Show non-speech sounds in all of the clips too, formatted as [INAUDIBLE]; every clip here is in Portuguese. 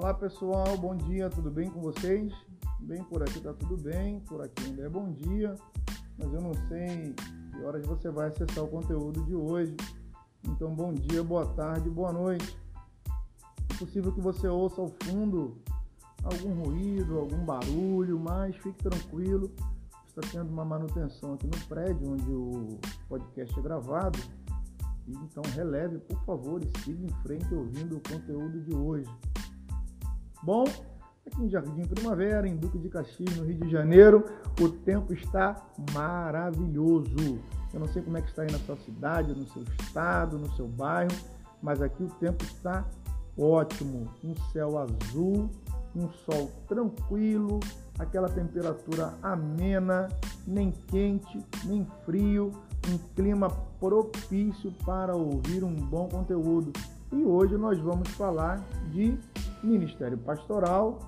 Olá pessoal, bom dia, tudo bem com vocês? Bem por aqui tá tudo bem, por aqui ainda é bom dia, mas eu não sei que horas você vai acessar o conteúdo de hoje. Então bom dia, boa tarde, boa noite. É possível que você ouça ao fundo algum ruído, algum barulho, mas fique tranquilo, está tendo uma manutenção aqui no prédio onde o podcast é gravado. Então releve, por favor, e siga em frente ouvindo o conteúdo de hoje. Bom, aqui em Jardim Primavera, em Duque de Caxias, no Rio de Janeiro, o tempo está maravilhoso. Eu não sei como é que está aí na sua cidade, no seu estado, no seu bairro, mas aqui o tempo está ótimo. Um céu azul, um sol tranquilo, aquela temperatura amena, nem quente, nem frio, um clima propício para ouvir um bom conteúdo. E hoje nós vamos falar de Ministério Pastoral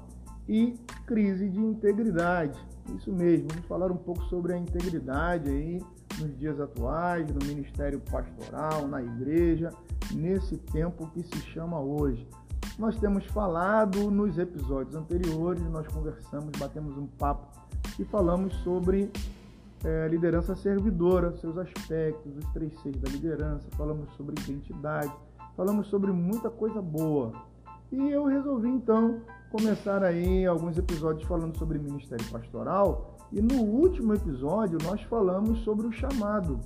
e crise de integridade. Isso mesmo, vamos falar um pouco sobre a integridade aí nos dias atuais, no Ministério Pastoral, na igreja, nesse tempo que se chama hoje. Nós temos falado nos episódios anteriores, nós conversamos, batemos um papo e falamos sobre é, liderança servidora, seus aspectos, os três seis da liderança, falamos sobre identidade, falamos sobre muita coisa boa. E eu resolvi então começar aí alguns episódios falando sobre ministério pastoral. E no último episódio nós falamos sobre o chamado.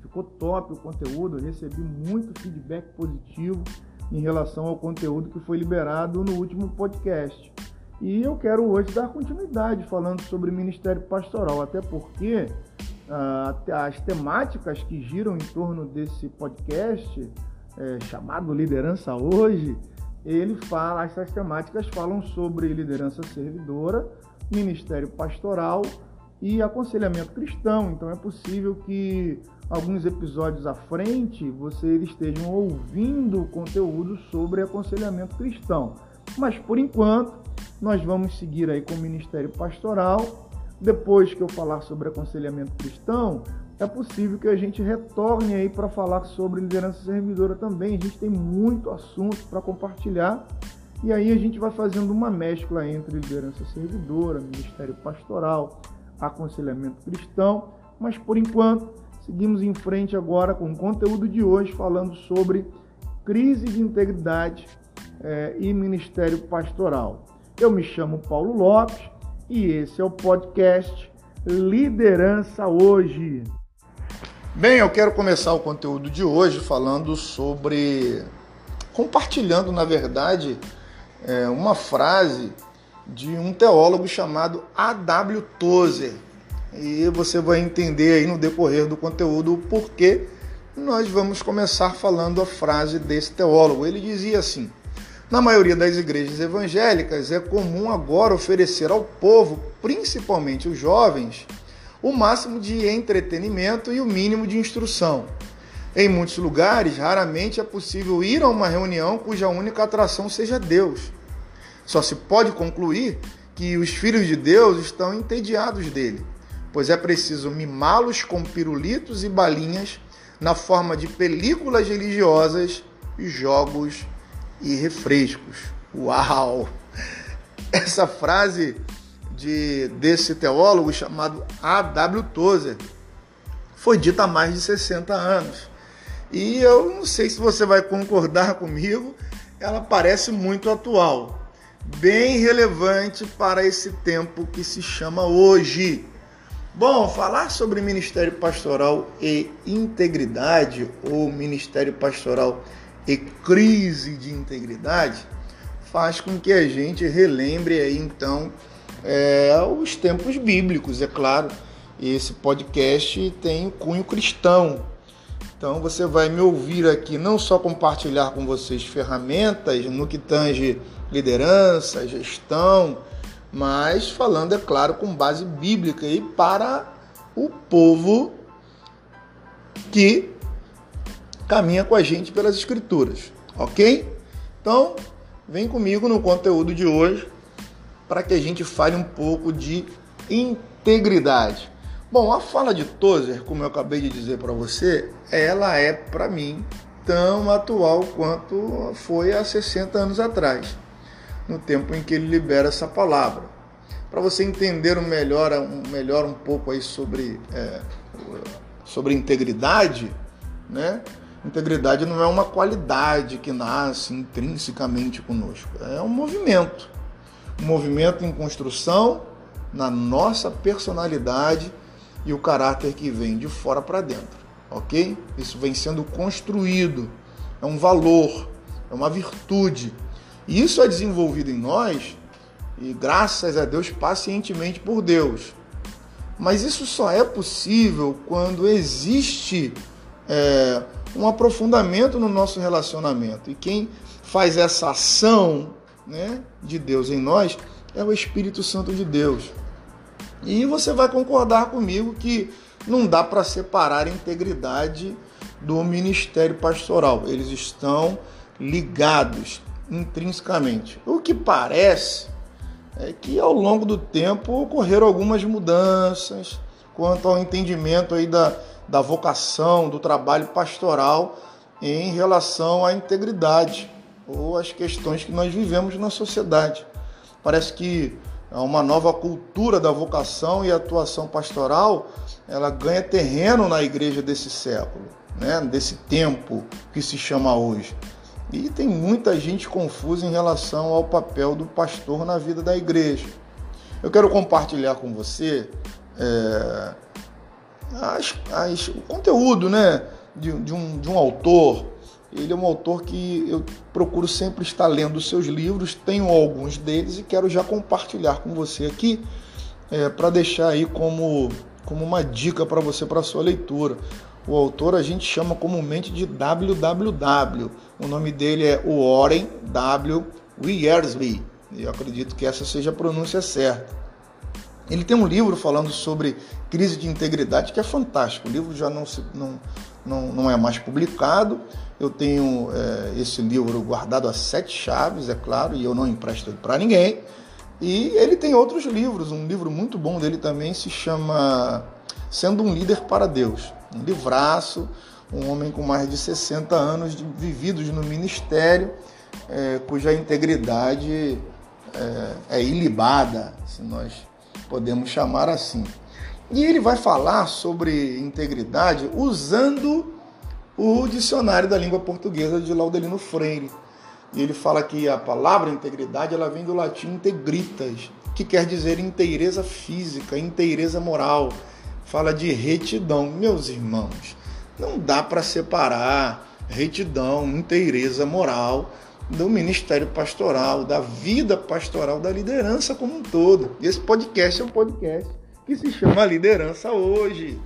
Ficou top o conteúdo, eu recebi muito feedback positivo em relação ao conteúdo que foi liberado no último podcast. E eu quero hoje dar continuidade falando sobre ministério pastoral, até porque ah, as temáticas que giram em torno desse podcast, é, chamado Liderança Hoje, ele fala, essas temáticas falam sobre liderança servidora, ministério pastoral e aconselhamento cristão. Então é possível que alguns episódios à frente vocês estejam ouvindo conteúdo sobre aconselhamento cristão. Mas por enquanto, nós vamos seguir aí com o ministério pastoral. Depois que eu falar sobre aconselhamento cristão, é possível que a gente retorne aí para falar sobre liderança servidora também. A gente tem muito assunto para compartilhar e aí a gente vai fazendo uma mescla entre liderança servidora, ministério pastoral, aconselhamento cristão. Mas por enquanto, seguimos em frente agora com o conteúdo de hoje falando sobre crise de integridade é, e ministério pastoral. Eu me chamo Paulo Lopes e esse é o podcast Liderança Hoje. Bem, eu quero começar o conteúdo de hoje falando sobre. compartilhando, na verdade, é, uma frase de um teólogo chamado A.W. Tozer. E você vai entender aí no decorrer do conteúdo o porquê nós vamos começar falando a frase desse teólogo. Ele dizia assim: Na maioria das igrejas evangélicas é comum agora oferecer ao povo, principalmente os jovens, o máximo de entretenimento e o mínimo de instrução. Em muitos lugares, raramente é possível ir a uma reunião cuja única atração seja Deus. Só se pode concluir que os filhos de Deus estão entediados dele, pois é preciso mimá-los com pirulitos e balinhas na forma de películas religiosas, jogos e refrescos. Uau! [LAUGHS] Essa frase de, desse teólogo chamado A.W. Tozer. Foi dita há mais de 60 anos. E eu não sei se você vai concordar comigo, ela parece muito atual, bem relevante para esse tempo que se chama hoje. Bom, falar sobre ministério pastoral e integridade, ou ministério pastoral e crise de integridade, faz com que a gente relembre aí então é, os tempos bíblicos, é claro. Esse podcast tem cunho cristão. Então você vai me ouvir aqui não só compartilhar com vocês ferramentas no que tange liderança, gestão, mas falando, é claro, com base bíblica e para o povo que caminha com a gente pelas escrituras, ok? Então, vem comigo no conteúdo de hoje para que a gente fale um pouco de integridade. Bom, a fala de Tozer, como eu acabei de dizer para você, ela é para mim tão atual quanto foi há 60 anos atrás. no tempo em que ele libera essa palavra. Para você entender melhor, um, melhor um pouco aí sobre, é, sobre integridade, né? Integridade não é uma qualidade que nasce intrinsecamente conosco, é um movimento. Um movimento em construção na nossa personalidade e o caráter que vem de fora para dentro, ok? Isso vem sendo construído, é um valor, é uma virtude. E isso é desenvolvido em nós, e graças a Deus, pacientemente por Deus. Mas isso só é possível quando existe é, um aprofundamento no nosso relacionamento. E quem faz essa ação né, de Deus em nós é o Espírito Santo de Deus. E você vai concordar comigo que não dá para separar a integridade do ministério pastoral. Eles estão ligados intrinsecamente. O que parece é que ao longo do tempo ocorreram algumas mudanças quanto ao entendimento aí da, da vocação, do trabalho pastoral em relação à integridade ou às questões que nós vivemos na sociedade. Parece que uma nova cultura da vocação e atuação pastoral, ela ganha terreno na igreja desse século, né? desse tempo que se chama hoje. E tem muita gente confusa em relação ao papel do pastor na vida da igreja. Eu quero compartilhar com você é, as, as, o conteúdo né, de, de, um, de um autor. Ele é um autor que eu procuro sempre estar lendo seus livros, tenho alguns deles e quero já compartilhar com você aqui é, para deixar aí como, como uma dica para você para sua leitura. O autor a gente chama comumente de WWW. O nome dele é Warren W. Wiersbe. Eu acredito que essa seja a pronúncia certa. Ele tem um livro falando sobre crise de integridade que é fantástico. O livro já não, se, não, não, não é mais publicado. Eu tenho é, esse livro guardado a sete chaves, é claro, e eu não empresto ele para ninguém. E ele tem outros livros. Um livro muito bom dele também se chama Sendo um Líder para Deus. Um livraço, um homem com mais de 60 anos de, vividos no ministério, é, cuja integridade é, é ilibada, se nós podemos chamar assim. E ele vai falar sobre integridade usando o dicionário da língua portuguesa de Laudelino Freire. E ele fala que a palavra integridade ela vem do latim integritas, que quer dizer inteireza física, inteireza moral. Fala de retidão. Meus irmãos, não dá para separar retidão, inteireza moral do ministério pastoral, da vida pastoral, da liderança como um todo. Esse podcast é um podcast que se chama Liderança Hoje.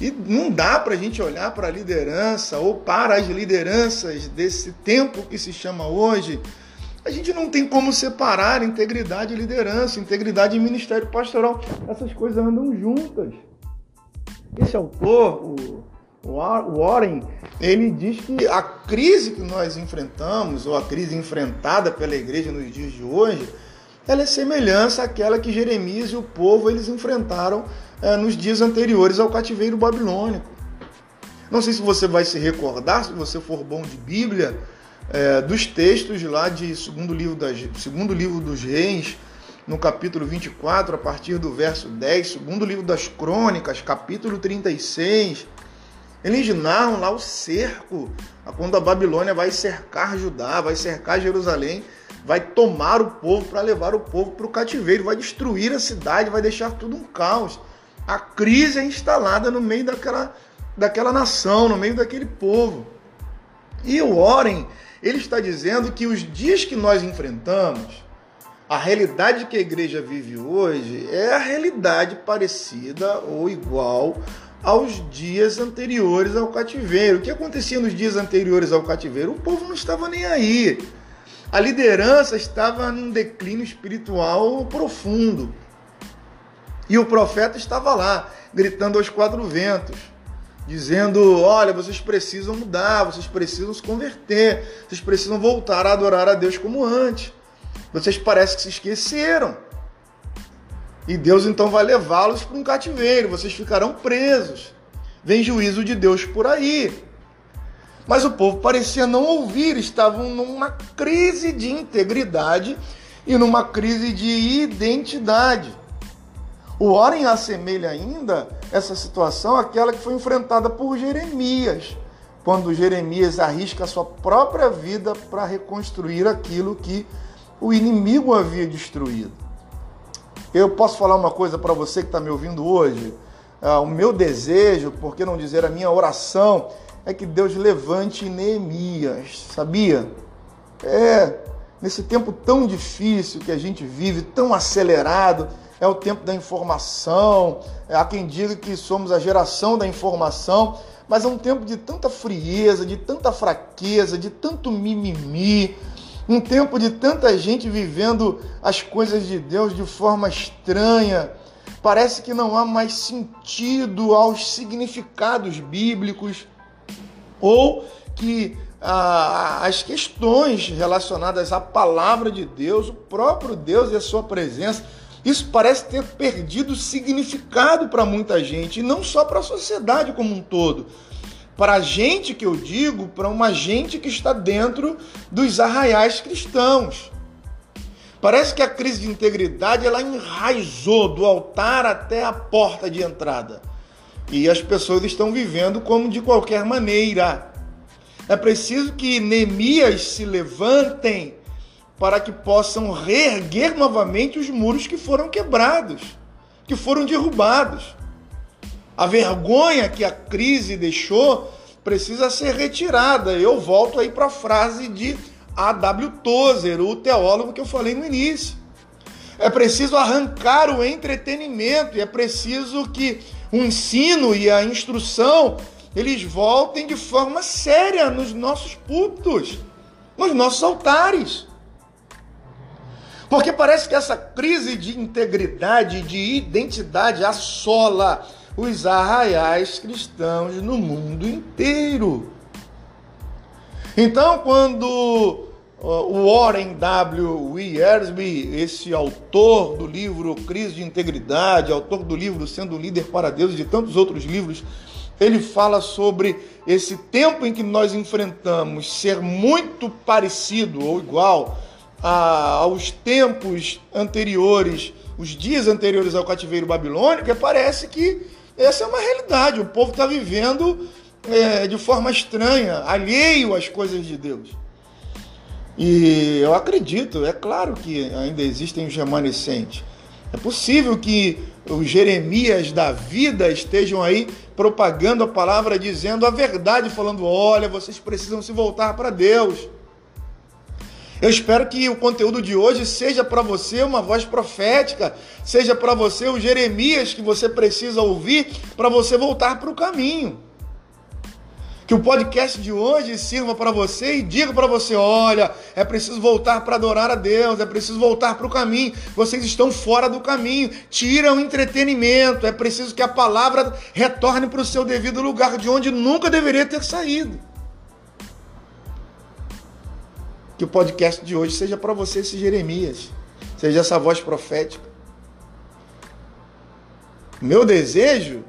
E não dá para a gente olhar para a liderança ou para as lideranças desse tempo que se chama hoje. A gente não tem como separar integridade e liderança, integridade e ministério pastoral. Essas coisas andam juntas. Esse autor, o Warren, ele diz que a crise que nós enfrentamos, ou a crise enfrentada pela igreja nos dias de hoje, ela é semelhança àquela que Jeremias e o povo eles enfrentaram é, nos dias anteriores ao cativeiro babilônico. Não sei se você vai se recordar, se você for bom de Bíblia, é, dos textos lá de segundo livro, das, segundo livro dos reis, no capítulo 24, a partir do verso 10, segundo livro das crônicas, capítulo 36, eles narram lá o cerco, quando a Babilônia vai cercar Judá, vai cercar Jerusalém, vai tomar o povo para levar o povo para o cativeiro, vai destruir a cidade, vai deixar tudo um caos. A crise é instalada no meio daquela, daquela nação, no meio daquele povo. E o Oren, ele está dizendo que os dias que nós enfrentamos, a realidade que a igreja vive hoje é a realidade parecida ou igual aos dias anteriores ao cativeiro. O que acontecia nos dias anteriores ao cativeiro? O povo não estava nem aí. A liderança estava num declínio espiritual profundo. E o profeta estava lá, gritando aos quatro ventos, dizendo: Olha, vocês precisam mudar, vocês precisam se converter, vocês precisam voltar a adorar a Deus como antes. Vocês parecem que se esqueceram. E Deus então vai levá-los para um cativeiro, vocês ficarão presos. Vem juízo de Deus por aí. Mas o povo parecia não ouvir, estavam numa crise de integridade e numa crise de identidade. O Oren assemelha ainda essa situação àquela que foi enfrentada por Jeremias, quando Jeremias arrisca a sua própria vida para reconstruir aquilo que o inimigo havia destruído. Eu posso falar uma coisa para você que está me ouvindo hoje? Ah, o meu desejo, por que não dizer a minha oração, é que Deus levante Neemias, sabia? É, nesse tempo tão difícil que a gente vive, tão acelerado, é o tempo da informação. É, há quem diga que somos a geração da informação, mas é um tempo de tanta frieza, de tanta fraqueza, de tanto mimimi, um tempo de tanta gente vivendo as coisas de Deus de forma estranha. Parece que não há mais sentido aos significados bíblicos ou que ah, as questões relacionadas à palavra de Deus, o próprio Deus e a sua presença, isso parece ter perdido significado para muita gente, e não só para a sociedade como um todo. Para a gente que eu digo, para uma gente que está dentro dos arraiais cristãos. Parece que a crise de integridade ela enraizou do altar até a porta de entrada. E as pessoas estão vivendo como de qualquer maneira. É preciso que Neemias se levantem para que possam reerguer novamente os muros que foram quebrados, que foram derrubados. A vergonha que a crise deixou precisa ser retirada. Eu volto aí para a frase de A.W. Tozer, o teólogo que eu falei no início. É preciso arrancar o entretenimento e é preciso que o ensino e a instrução eles voltem de forma séria nos nossos púlpitos, nos nossos altares. Porque parece que essa crise de integridade, de identidade assola os arraiais cristãos no mundo inteiro. Então, quando o Warren W. Wiersbe, esse autor do livro Crise de Integridade, autor do livro Sendo Líder para Deus e de tantos outros livros, ele fala sobre esse tempo em que nós enfrentamos ser muito parecido ou igual a, aos tempos anteriores, os dias anteriores ao cativeiro babilônico, parece que essa é uma realidade. O povo está vivendo é, de forma estranha, alheio às coisas de Deus. E eu acredito, é claro que ainda existem os remanescentes. É possível que os Jeremias da vida estejam aí propagando a palavra, dizendo a verdade, falando: olha, vocês precisam se voltar para Deus. Eu espero que o conteúdo de hoje seja para você uma voz profética, seja para você o Jeremias que você precisa ouvir para você voltar para o caminho. Que o podcast de hoje sirva para você e diga para você: olha, é preciso voltar para adorar a Deus, é preciso voltar para o caminho. Vocês estão fora do caminho, tira o entretenimento. É preciso que a palavra retorne para o seu devido lugar, de onde nunca deveria ter saído. que o podcast de hoje seja para você esse Jeremias, seja essa voz profética. Meu desejo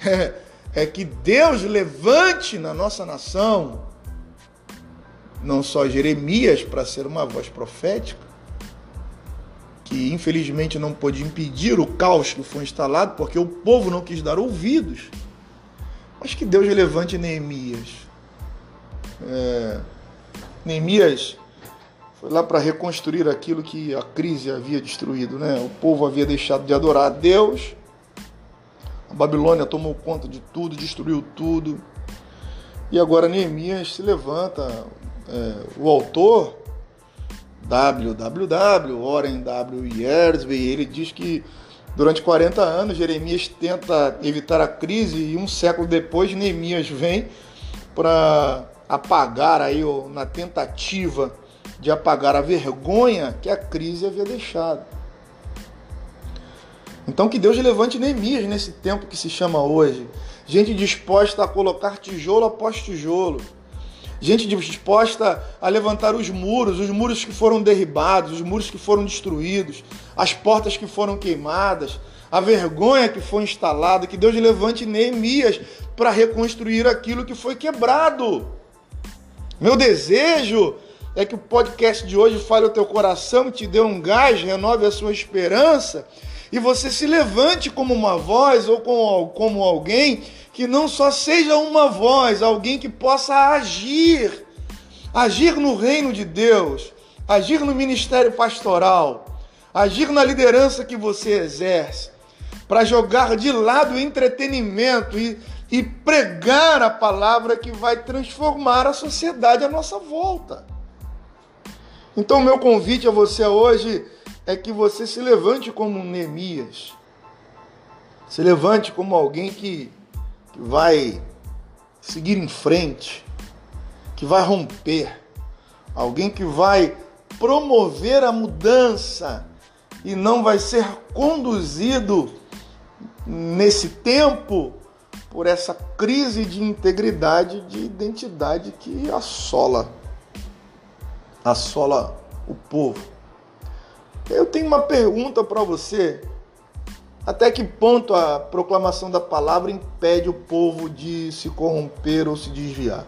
[LAUGHS] é, que Deus levante na nossa nação não só Jeremias para ser uma voz profética, que infelizmente não pôde impedir o caos que foi instalado, porque o povo não quis dar ouvidos, mas que Deus levante Neemias. É, Neemias foi lá para reconstruir aquilo que a crise havia destruído, né? O povo havia deixado de adorar a Deus. A Babilônia tomou conta de tudo, destruiu tudo. E agora Neemias se levanta, é, o autor www, Warren W. Yersby, ele diz que durante 40 anos Jeremias tenta evitar a crise e um século depois Neemias vem para apagar aí na tentativa de apagar a vergonha que a crise havia deixado. Então que Deus levante Neemias nesse tempo que se chama hoje. Gente disposta a colocar tijolo após tijolo. Gente disposta a levantar os muros, os muros que foram derribados, os muros que foram destruídos, as portas que foram queimadas, a vergonha que foi instalada. Que Deus levante Neemias para reconstruir aquilo que foi quebrado. Meu desejo é que o podcast de hoje fale o teu coração, te dê um gás, renove a sua esperança e você se levante como uma voz ou como alguém que não só seja uma voz, alguém que possa agir, agir no reino de Deus, agir no ministério pastoral, agir na liderança que você exerce, para jogar de lado o entretenimento e, e pregar a palavra que vai transformar a sociedade à nossa volta. Então, meu convite a você hoje é que você se levante como Neemias, se levante como alguém que, que vai seguir em frente, que vai romper, alguém que vai promover a mudança e não vai ser conduzido nesse tempo por essa crise de integridade, de identidade que assola assola o povo. Eu tenho uma pergunta para você. Até que ponto a proclamação da palavra impede o povo de se corromper ou se desviar?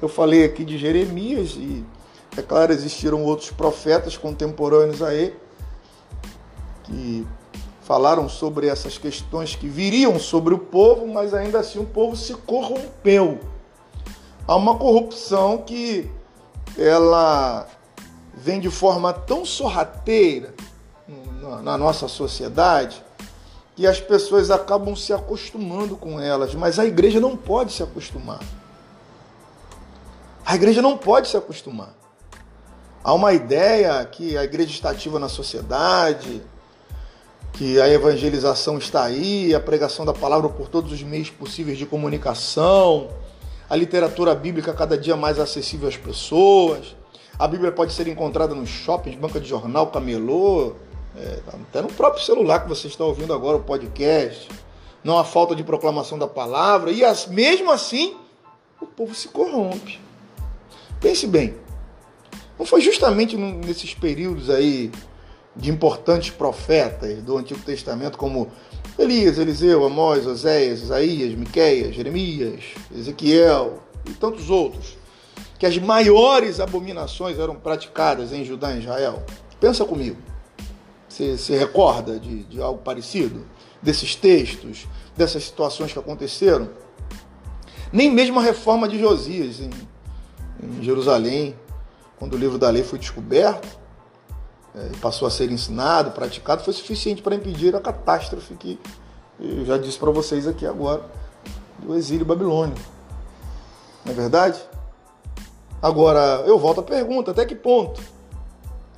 Eu falei aqui de Jeremias e, é claro, existiram outros profetas contemporâneos a ele que falaram sobre essas questões que viriam sobre o povo, mas ainda assim o povo se corrompeu. Há uma corrupção que ela vem de forma tão sorrateira na nossa sociedade que as pessoas acabam se acostumando com elas, mas a igreja não pode se acostumar. A igreja não pode se acostumar. Há uma ideia que a igreja está ativa na sociedade, que a evangelização está aí, a pregação da palavra por todos os meios possíveis de comunicação, a literatura bíblica cada dia mais acessível às pessoas. A Bíblia pode ser encontrada nos shoppings, banca de jornal, camelô, é, até no próprio celular que você está ouvindo agora o podcast. Não há falta de proclamação da palavra e as, mesmo assim o povo se corrompe. Pense bem, não foi justamente nesses períodos aí de importantes profetas do Antigo Testamento, como Elias, Eliseu, Amós, Oséias, Isaías, Miqueias, Jeremias, Ezequiel e tantos outros, que as maiores abominações eram praticadas em Judá e Israel. Pensa comigo. Você se recorda de, de algo parecido? Desses textos, dessas situações que aconteceram? Nem mesmo a reforma de Josias em, em Jerusalém, quando o livro da lei foi descoberto, é, passou a ser ensinado, praticado, foi suficiente para impedir a catástrofe que eu já disse para vocês aqui agora, do exílio babilônico. Não é verdade? Agora, eu volto à pergunta, até que ponto?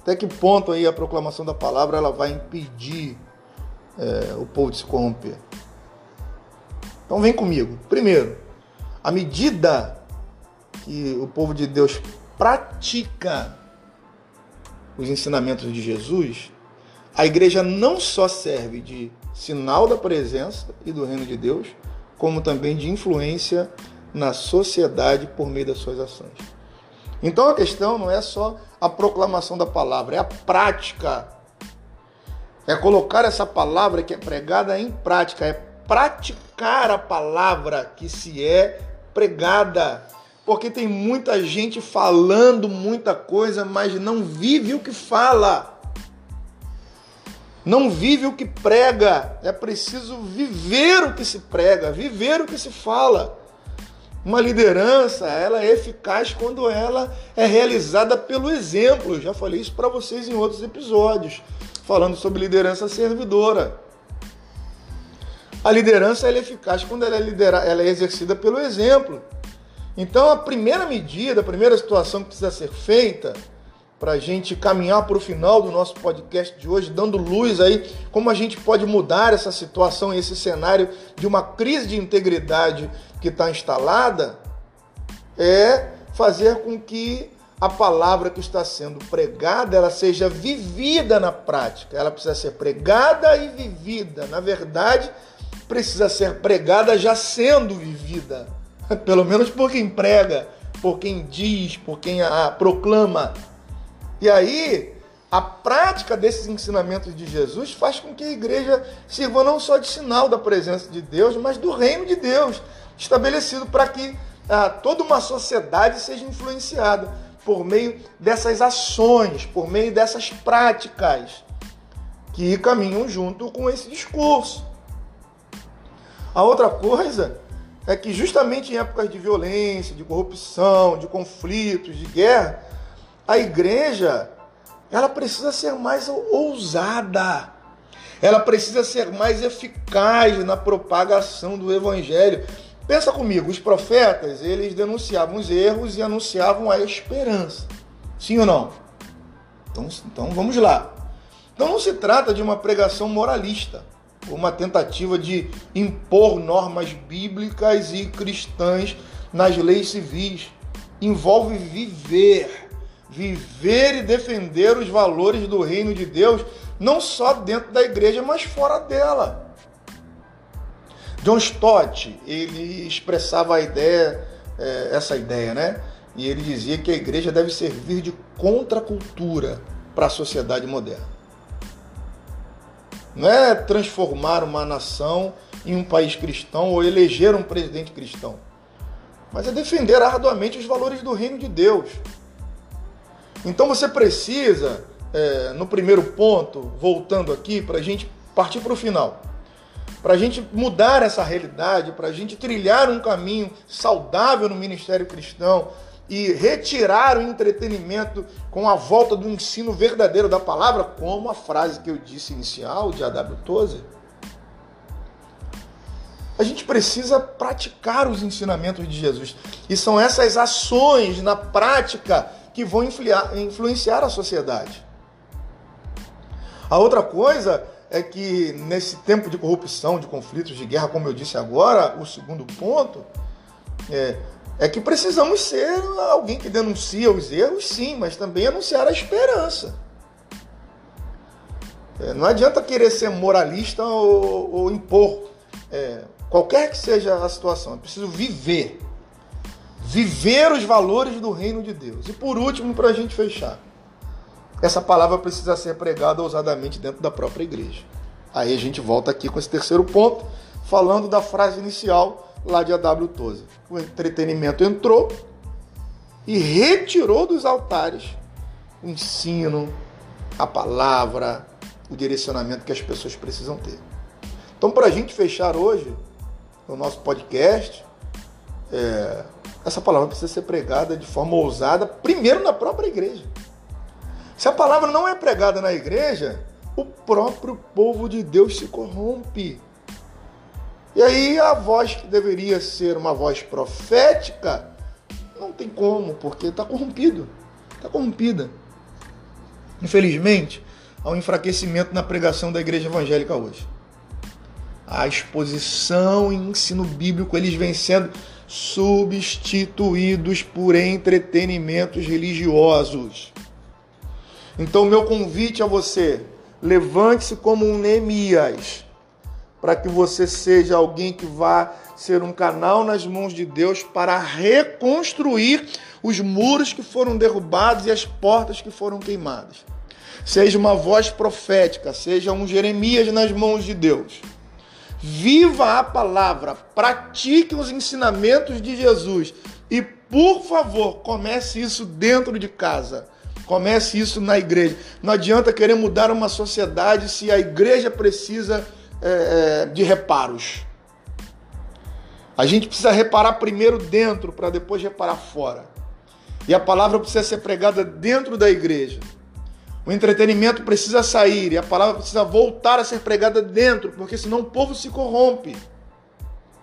Até que ponto aí a proclamação da palavra ela vai impedir é, o povo de se corromper? Então vem comigo. Primeiro, à medida que o povo de Deus pratica os ensinamentos de Jesus, a igreja não só serve de sinal da presença e do reino de Deus, como também de influência na sociedade por meio das suas ações. Então a questão não é só a proclamação da palavra, é a prática. É colocar essa palavra que é pregada em prática, é praticar a palavra que se é pregada porque tem muita gente falando muita coisa, mas não vive o que fala. Não vive o que prega. É preciso viver o que se prega, viver o que se fala. Uma liderança, ela é eficaz quando ela é realizada pelo exemplo. Eu já falei isso para vocês em outros episódios, falando sobre liderança servidora. A liderança é eficaz quando ela é, lidera, ela é exercida pelo exemplo. Então, a primeira medida, a primeira situação que precisa ser feita para a gente caminhar para o final do nosso podcast de hoje, dando luz aí como a gente pode mudar essa situação, esse cenário de uma crise de integridade que está instalada, é fazer com que a palavra que está sendo pregada ela seja vivida na prática. Ela precisa ser pregada e vivida. Na verdade, precisa ser pregada já sendo vivida. [LAUGHS] Pelo menos por quem prega, por quem diz, por quem a proclama. E aí, a prática desses ensinamentos de Jesus faz com que a igreja sirva não só de sinal da presença de Deus, mas do reino de Deus, estabelecido para que a toda uma sociedade seja influenciada por meio dessas ações, por meio dessas práticas que caminham junto com esse discurso. A outra coisa é que justamente em épocas de violência, de corrupção, de conflitos, de guerra, a igreja ela precisa ser mais ousada. Ela precisa ser mais eficaz na propagação do evangelho. Pensa comigo, os profetas, eles denunciavam os erros e anunciavam a esperança. Sim ou não? Então, então vamos lá. Então não se trata de uma pregação moralista, uma tentativa de impor normas bíblicas e cristãs nas leis civis. Envolve viver viver e defender os valores do reino de Deus, não só dentro da igreja, mas fora dela. John Stott, ele expressava a ideia, é, essa ideia, né? E ele dizia que a igreja deve servir de contracultura para a sociedade moderna. Não é transformar uma nação em um país cristão ou eleger um presidente cristão, mas é defender arduamente os valores do reino de Deus. Então você precisa, é, no primeiro ponto, voltando aqui, para a gente partir para o final, para a gente mudar essa realidade, para a gente trilhar um caminho saudável no ministério cristão e retirar o entretenimento com a volta do ensino verdadeiro da palavra, como a frase que eu disse inicial de A.W. Tozer. A gente precisa praticar os ensinamentos de Jesus. E são essas ações na prática que vão influenciar a sociedade. A outra coisa é que nesse tempo de corrupção, de conflitos, de guerra, como eu disse agora, o segundo ponto é, é que precisamos ser alguém que denuncia os erros, sim, mas também anunciar a esperança. É, não adianta querer ser moralista ou, ou impor é, qualquer que seja a situação, é preciso viver viver os valores do reino de Deus. E por último, para a gente fechar, essa palavra precisa ser pregada ousadamente dentro da própria igreja. Aí a gente volta aqui com esse terceiro ponto, falando da frase inicial lá de A.W. Tozer. O entretenimento entrou e retirou dos altares o ensino, a palavra, o direcionamento que as pessoas precisam ter. Então, para a gente fechar hoje o nosso podcast, é, essa palavra precisa ser pregada de forma ousada, primeiro na própria igreja. Se a palavra não é pregada na igreja, o próprio povo de Deus se corrompe. E aí a voz que deveria ser uma voz profética, não tem como, porque está corrompido. Está corrompida. Infelizmente, há um enfraquecimento na pregação da igreja evangélica hoje. A exposição e ensino bíblico, eles vêm sendo substituídos por entretenimentos religiosos. Então, meu convite a você, levante-se como um Neemias, para que você seja alguém que vá ser um canal nas mãos de Deus para reconstruir os muros que foram derrubados e as portas que foram queimadas. Seja uma voz profética, seja um Jeremias nas mãos de Deus Viva a palavra, pratique os ensinamentos de Jesus e, por favor, comece isso dentro de casa. Comece isso na igreja. Não adianta querer mudar uma sociedade se a igreja precisa é, é de reparos. A gente precisa reparar primeiro dentro para depois reparar fora. E a palavra precisa ser pregada dentro da igreja. O entretenimento precisa sair e a palavra precisa voltar a ser pregada dentro, porque senão o povo se corrompe.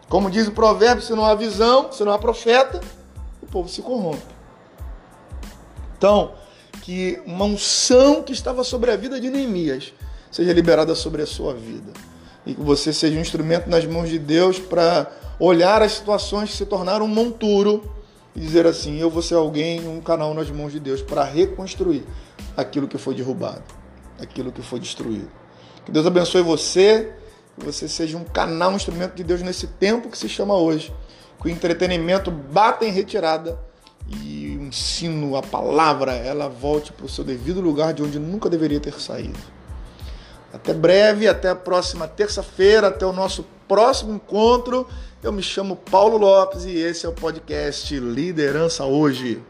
Como diz o provérbio, se não há visão, se não há profeta, o povo se corrompe. Então, que uma unção que estava sobre a vida de Neemias seja liberada sobre a sua vida. E que você seja um instrumento nas mãos de Deus para olhar as situações que se tornaram um monturo e dizer assim: eu vou ser alguém, um canal nas mãos de Deus para reconstruir aquilo que foi derrubado, aquilo que foi destruído. Que Deus abençoe você, que você seja um canal, um instrumento de Deus nesse tempo que se chama hoje. Que o entretenimento bata em retirada e o ensino, a palavra, ela volte para o seu devido lugar de onde nunca deveria ter saído. Até breve, até a próxima terça-feira, até o nosso próximo encontro. Eu me chamo Paulo Lopes e esse é o podcast Liderança Hoje.